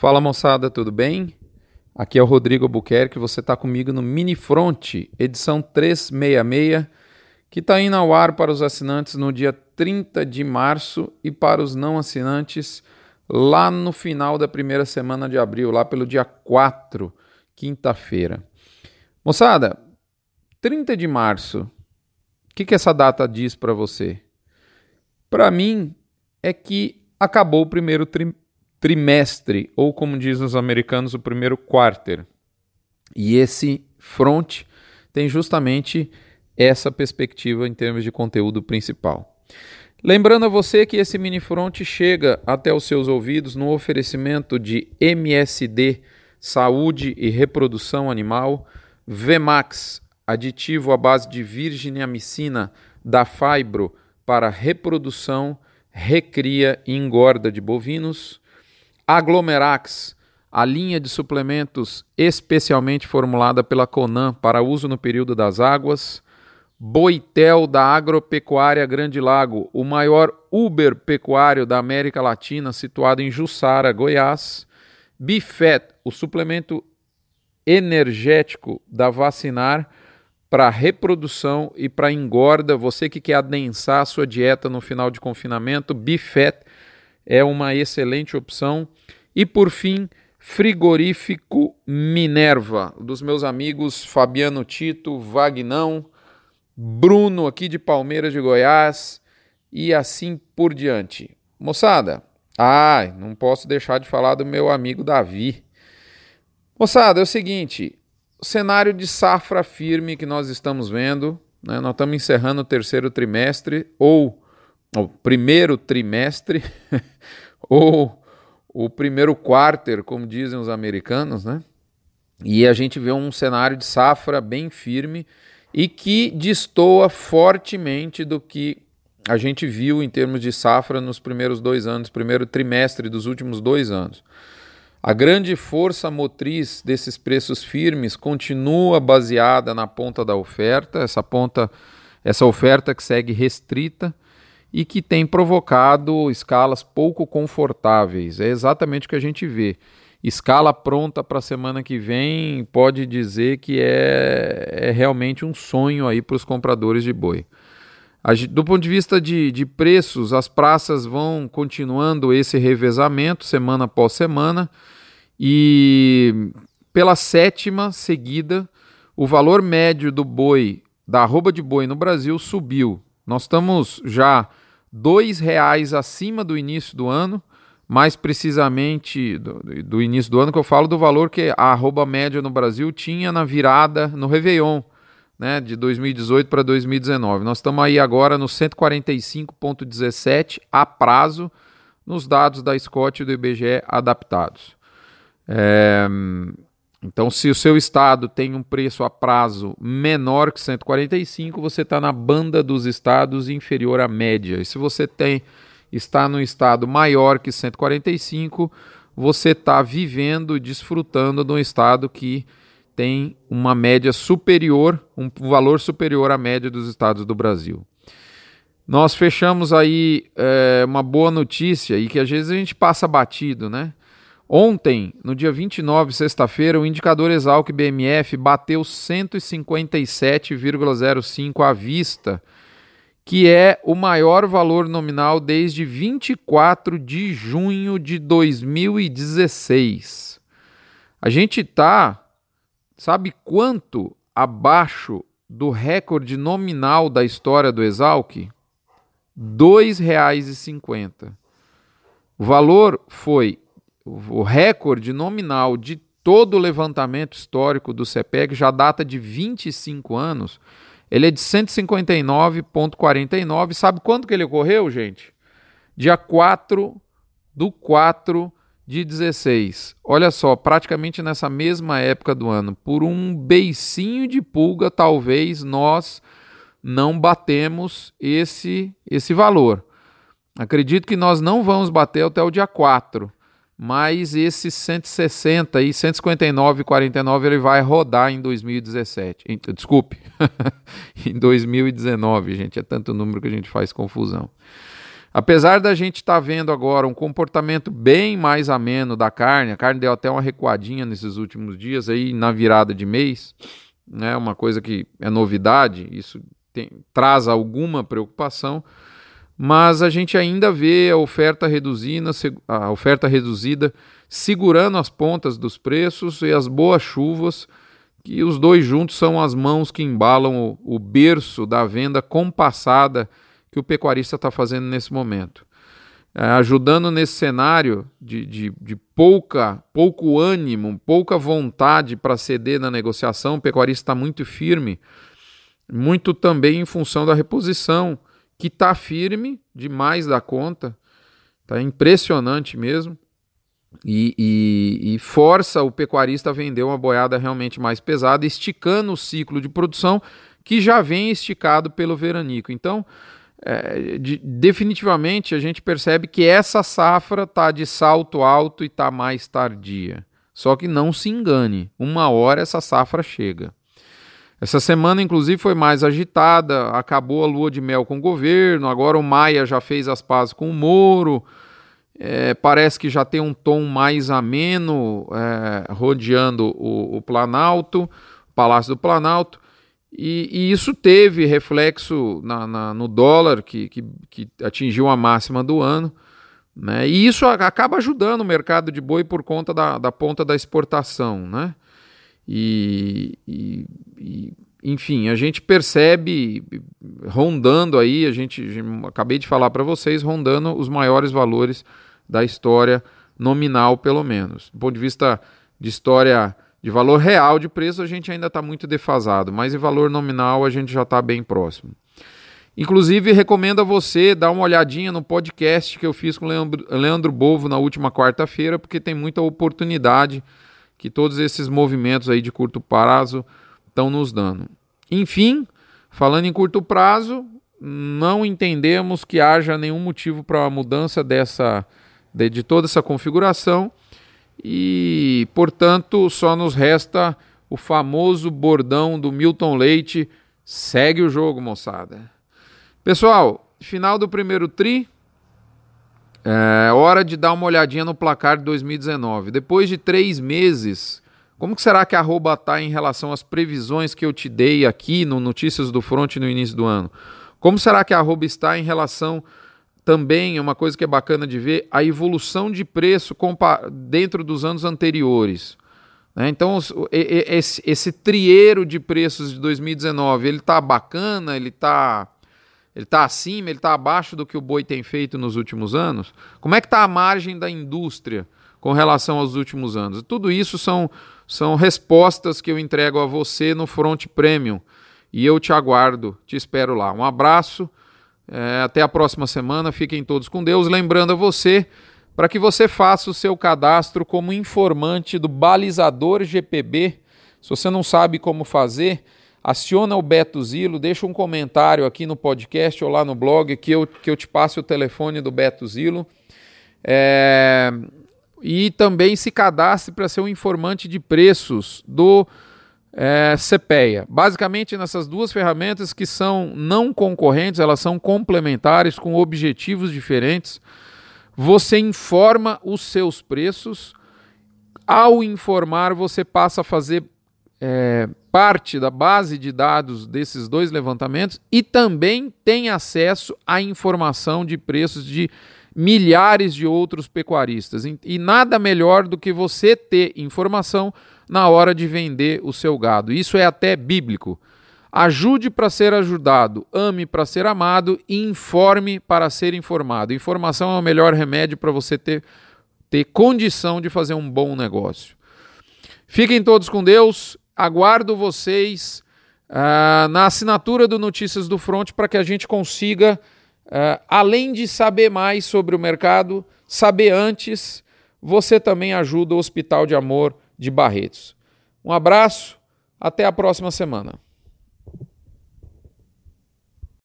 Fala moçada, tudo bem? Aqui é o Rodrigo Albuquerque, você está comigo no Mini Front, edição 366, que está indo ao ar para os assinantes no dia 30 de março e para os não assinantes lá no final da primeira semana de abril, lá pelo dia 4, quinta-feira. Moçada, 30 de março, o que, que essa data diz para você? Para mim, é que acabou o primeiro tri trimestre, ou como dizem os americanos, o primeiro quarter. E esse front tem justamente essa perspectiva em termos de conteúdo principal. Lembrando a você que esse mini front chega até os seus ouvidos no oferecimento de MSD Saúde e Reprodução Animal, Vmax, aditivo à base de virginiamicina da Fibro para reprodução, recria e engorda de bovinos, Aglomerax, a linha de suplementos especialmente formulada pela Conan para uso no período das águas, Boitel da Agropecuária Grande Lago, o maior Uber pecuário da América Latina, situado em Jussara, Goiás, Bifet, o suplemento energético da Vacinar para reprodução e para engorda, você que quer adensar a sua dieta no final de confinamento, Bifet é uma excelente opção. E por fim, frigorífico Minerva, dos meus amigos Fabiano Tito, Vagnão, Bruno aqui de Palmeiras de Goiás e assim por diante. Moçada, ai, não posso deixar de falar do meu amigo Davi. Moçada, é o seguinte, o cenário de safra firme que nós estamos vendo, né, nós estamos encerrando o terceiro trimestre ou o primeiro trimestre ou o primeiro quarter, como dizem os americanos, né? E a gente vê um cenário de safra bem firme e que destoa fortemente do que a gente viu em termos de safra nos primeiros dois anos, primeiro trimestre dos últimos dois anos. A grande força motriz desses preços firmes continua baseada na ponta da oferta, essa ponta, essa oferta que segue restrita e que tem provocado escalas pouco confortáveis. É exatamente o que a gente vê. Escala pronta para a semana que vem pode dizer que é, é realmente um sonho aí para os compradores de boi. Do ponto de vista de, de preços, as praças vão continuando esse revezamento semana após semana e pela sétima seguida, o valor médio do boi, da arroba de boi no Brasil subiu. Nós estamos já R$ reais acima do início do ano, mais precisamente do, do, início do ano, que eu falo do valor que a arroba média no Brasil tinha na virada no Réveillon, né, de 2018 para 2019. Nós estamos aí agora no 145,17 a prazo nos dados da Scott e do IBGE adaptados. É, então, se o seu estado tem um preço a prazo menor que 145, você está na banda dos estados inferior à média. E se você tem está no estado maior que 145, você está vivendo, desfrutando de um estado que tem uma média superior, um valor superior à média dos estados do Brasil. Nós fechamos aí é, uma boa notícia e que às vezes a gente passa batido, né? Ontem, no dia 29, sexta-feira, o indicador Exalc BMF bateu 157,05 à vista, que é o maior valor nominal desde 24 de junho de 2016. A gente está, sabe quanto abaixo do recorde nominal da história do Exalc? R$ 2,50. O valor foi o recorde nominal de todo o levantamento histórico do CPEG já data de 25 anos. Ele é de 159,49. Sabe quando que ele ocorreu, gente? Dia 4 do 4 de 16. Olha só, praticamente nessa mesma época do ano. Por um beicinho de pulga, talvez nós não batemos esse, esse valor. Acredito que nós não vamos bater até o dia 4 mas esse 160 e 159,49 ele vai rodar em 2017. Em, desculpe, em 2019, gente, é tanto número que a gente faz confusão. Apesar da gente estar tá vendo agora um comportamento bem mais ameno da carne, a carne deu até uma recuadinha nesses últimos dias aí na virada de mês, né? Uma coisa que é novidade, isso tem, traz alguma preocupação, mas a gente ainda vê a oferta reduzida, a oferta reduzida segurando as pontas dos preços e as boas chuvas, que os dois juntos são as mãos que embalam o, o berço da venda compassada que o pecuarista está fazendo nesse momento. É, ajudando nesse cenário de, de, de, pouca, pouco ânimo, pouca vontade para ceder na negociação, o pecuarista está muito firme, muito também em função da reposição, que está firme demais da conta, está impressionante mesmo, e, e, e força o pecuarista a vender uma boiada realmente mais pesada, esticando o ciclo de produção que já vem esticado pelo veranico. Então, é, de, definitivamente a gente percebe que essa safra está de salto alto e está mais tardia. Só que não se engane, uma hora essa safra chega. Essa semana, inclusive, foi mais agitada, acabou a lua de mel com o governo, agora o Maia já fez as pazes com o Moro, é, parece que já tem um tom mais ameno é, rodeando o, o Planalto, o Palácio do Planalto. E, e isso teve reflexo na, na, no dólar, que, que, que, atingiu a máxima do ano. Né? E isso acaba ajudando o mercado de boi por conta da, da ponta da exportação. Né? E, e, enfim, a gente percebe rondando aí, a gente acabei de falar para vocês, rondando os maiores valores da história nominal, pelo menos. Do ponto de vista de história de valor real de preço, a gente ainda está muito defasado, mas em valor nominal a gente já está bem próximo. Inclusive, recomendo a você dar uma olhadinha no podcast que eu fiz com o Leandro, Leandro Bovo na última quarta-feira, porque tem muita oportunidade que todos esses movimentos aí de curto prazo estão nos dando. Enfim, falando em curto prazo, não entendemos que haja nenhum motivo para a mudança dessa de, de toda essa configuração e, portanto, só nos resta o famoso bordão do Milton Leite. Segue o jogo, moçada. Pessoal, final do primeiro tri. É hora de dar uma olhadinha no placar de 2019. Depois de três meses, como que será que a arroba está em relação às previsões que eu te dei aqui no Notícias do Front no início do ano? Como será que a arroba está em relação também é uma coisa que é bacana de ver a evolução de preço dentro dos anos anteriores. Né? Então, esse, esse trieiro de preços de 2019, ele está bacana, ele está ele tá acima, ele está abaixo do que o boi tem feito nos últimos anos? Como é que está a margem da indústria com relação aos últimos anos? Tudo isso são, são respostas que eu entrego a você no Front Premium. E eu te aguardo, te espero lá. Um abraço é, até a próxima semana. Fiquem todos com Deus. Lembrando a você para que você faça o seu cadastro como informante do balizador GPB. Se você não sabe como fazer, aciona o Beto Zilo, deixa um comentário aqui no podcast ou lá no blog que eu, que eu te passe o telefone do Beto Zilo. É, e também se cadastre para ser um informante de preços do é, CPEA. Basicamente, nessas duas ferramentas que são não concorrentes, elas são complementares com objetivos diferentes. Você informa os seus preços. Ao informar, você passa a fazer é, parte da base de dados desses dois levantamentos e também tem acesso à informação de preços de milhares de outros pecuaristas. E nada melhor do que você ter informação na hora de vender o seu gado. Isso é até bíblico. Ajude para ser ajudado, ame para ser amado e informe para ser informado. Informação é o melhor remédio para você ter, ter condição de fazer um bom negócio. Fiquem todos com Deus. Aguardo vocês uh, na assinatura do Notícias do Front para que a gente consiga, uh, além de saber mais sobre o mercado, saber antes. Você também ajuda o Hospital de Amor de Barretos. Um abraço, até a próxima semana.